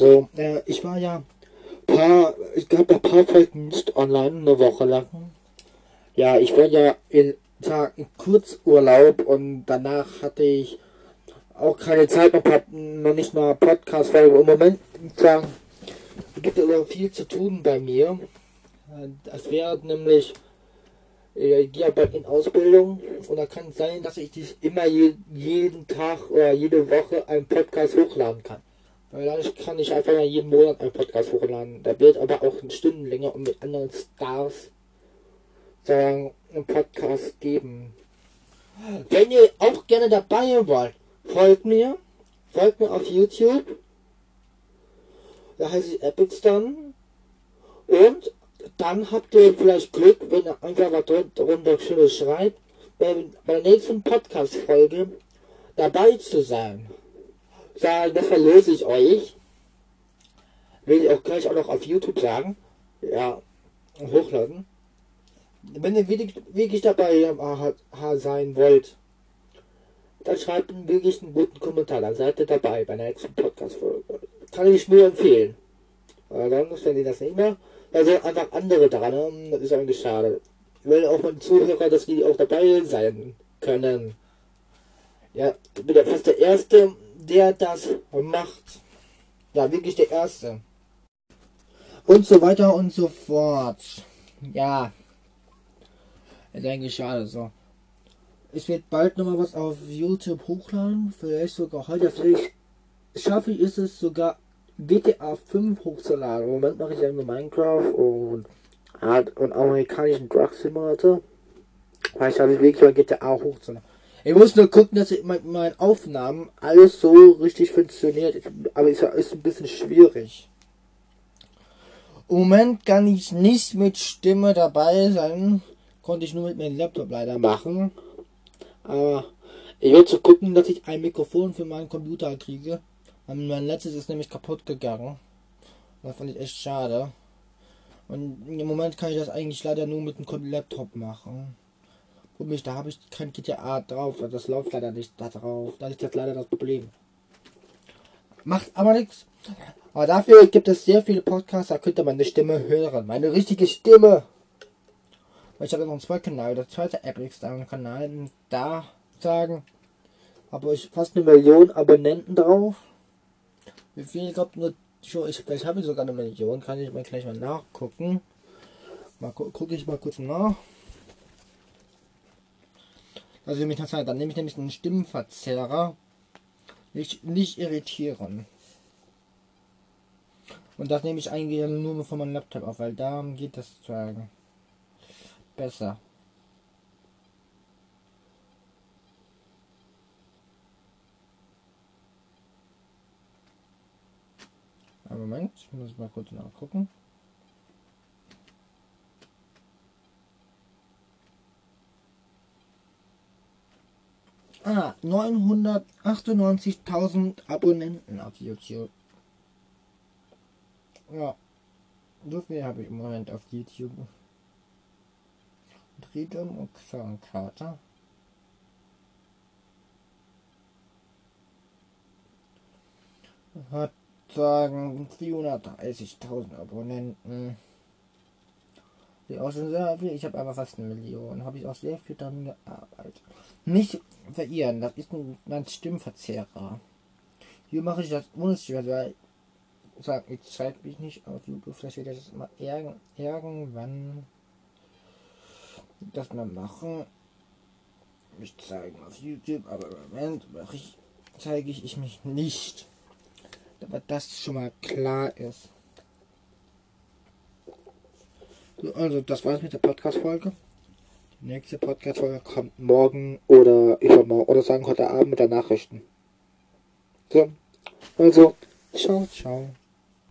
So, äh, ich war ja paar, ich gab ein paar Folgen nicht online, eine Woche lang. Ja, ich war ja in Tagen Kurzurlaub und danach hatte ich auch keine Zeit noch, noch nicht mal Podcast, weil im Moment sagen, gibt es aber viel zu tun bei mir. Es wäre nämlich, ich gehe bald in Ausbildung und da kann es sein, dass ich dich immer je, jeden Tag oder jede Woche einen Podcast hochladen kann. Weil dadurch kann ich einfach mal jeden Monat einen Podcast hochladen. Da wird aber auch eine Stunde länger und mit anderen Stars sagen, einen Podcast geben. Wenn ihr auch gerne dabei wollt, folgt mir. Folgt mir auf YouTube. Da heiße ich Epicstan. Und dann habt ihr vielleicht Glück, wenn ihr einfach was darunter Schönes schreibt, bei der nächsten Podcast-Folge dabei zu sein. Sagen, das verlose ich euch. Will ich auch gleich auch noch auf YouTube sagen. Ja, hochladen. Wenn ihr wirklich, dabei sein wollt, dann schreibt wirklich einen guten Kommentar. Dann seid ihr dabei bei der nächsten Podcast-Folge. Kann ich nur empfehlen. Aber sonst, wenn ihr das nicht mehr, da sind einfach andere dran. Ne? Das ist eigentlich schade. Will auch mal Zuhörer, dass die auch dabei sein können. Ja, ich bin ja fast der Erste, der das macht. Ja, wirklich der Erste. Und so weiter und so fort. Ja. Ist eigentlich schade so. Ich werde bald nochmal was auf YouTube hochladen. Vielleicht sogar heute. Vielleicht schaffe ich es sogar GTA 5 hochzuladen. Im Moment mache ich ja nur Minecraft und, und amerikanischen Drug Simulator. Vielleicht schaffe ich wirklich mal GTA hochzuladen. Ich muss nur gucken, dass ich mit meinen Aufnahmen alles so richtig funktioniert. Aber es ist ein bisschen schwierig. Im Moment kann ich nicht mit Stimme dabei sein. Konnte ich nur mit meinem Laptop leider machen. Aber ich werde zu gucken, dass ich ein Mikrofon für meinen Computer kriege. Mein letztes ist nämlich kaputt gegangen. Das fand ich echt schade. Und im Moment kann ich das eigentlich leider nur mit dem Laptop machen. Mich, da habe ich kein GTA drauf. Das läuft leider nicht da drauf. Da ist jetzt leider das Problem. Macht aber nichts. Aber dafür gibt es sehr viele Podcasts, da könnt ihr meine Stimme hören. Meine richtige Stimme. Ich habe noch einen zweiten Kanal, der zweite Epic-Kanal. Da sagen, habe ich fast eine Million Abonnenten drauf. Wie viel? Ich glaube nur, ich, vielleicht habe sogar eine Million. Kann ich mal gleich mal nachgucken. Mal gu gucke ich mal kurz nach. Also mich das dann nehme ich nämlich einen Stimmenverzerrer. Nicht, nicht irritieren. Und das nehme ich eigentlich nur von meinem Laptop auf, weil da geht das sagen besser. Moment, ich muss mal kurz nachgucken. Ah, 998.000 Abonnenten auf YouTube. Ja, so viel habe ich im Moment auf YouTube. Freedom und Xankarte. Hat sagen 430.000 Abonnenten. Die auch schon sehr viel. Ich habe aber fast eine Million. Habe ich auch sehr viel daran gearbeitet. Nicht verirren, das ist ein, mein Stimmverzehrer. Hier mache ich das ohne Stimme, weil ich sage, ich zeige mich nicht auf YouTube. Vielleicht wird das mal irgendwann das mal machen. Mich zeigen auf YouTube, aber im Moment ich, zeige ich, ich mich nicht. Aber das schon mal klar ist. So, also, das war's mit der Podcast-Folge. Die nächste Podcast-Folge kommt morgen oder übermorgen oder sagen heute Abend mit der Nachrichten. So, also, ciao, ciao.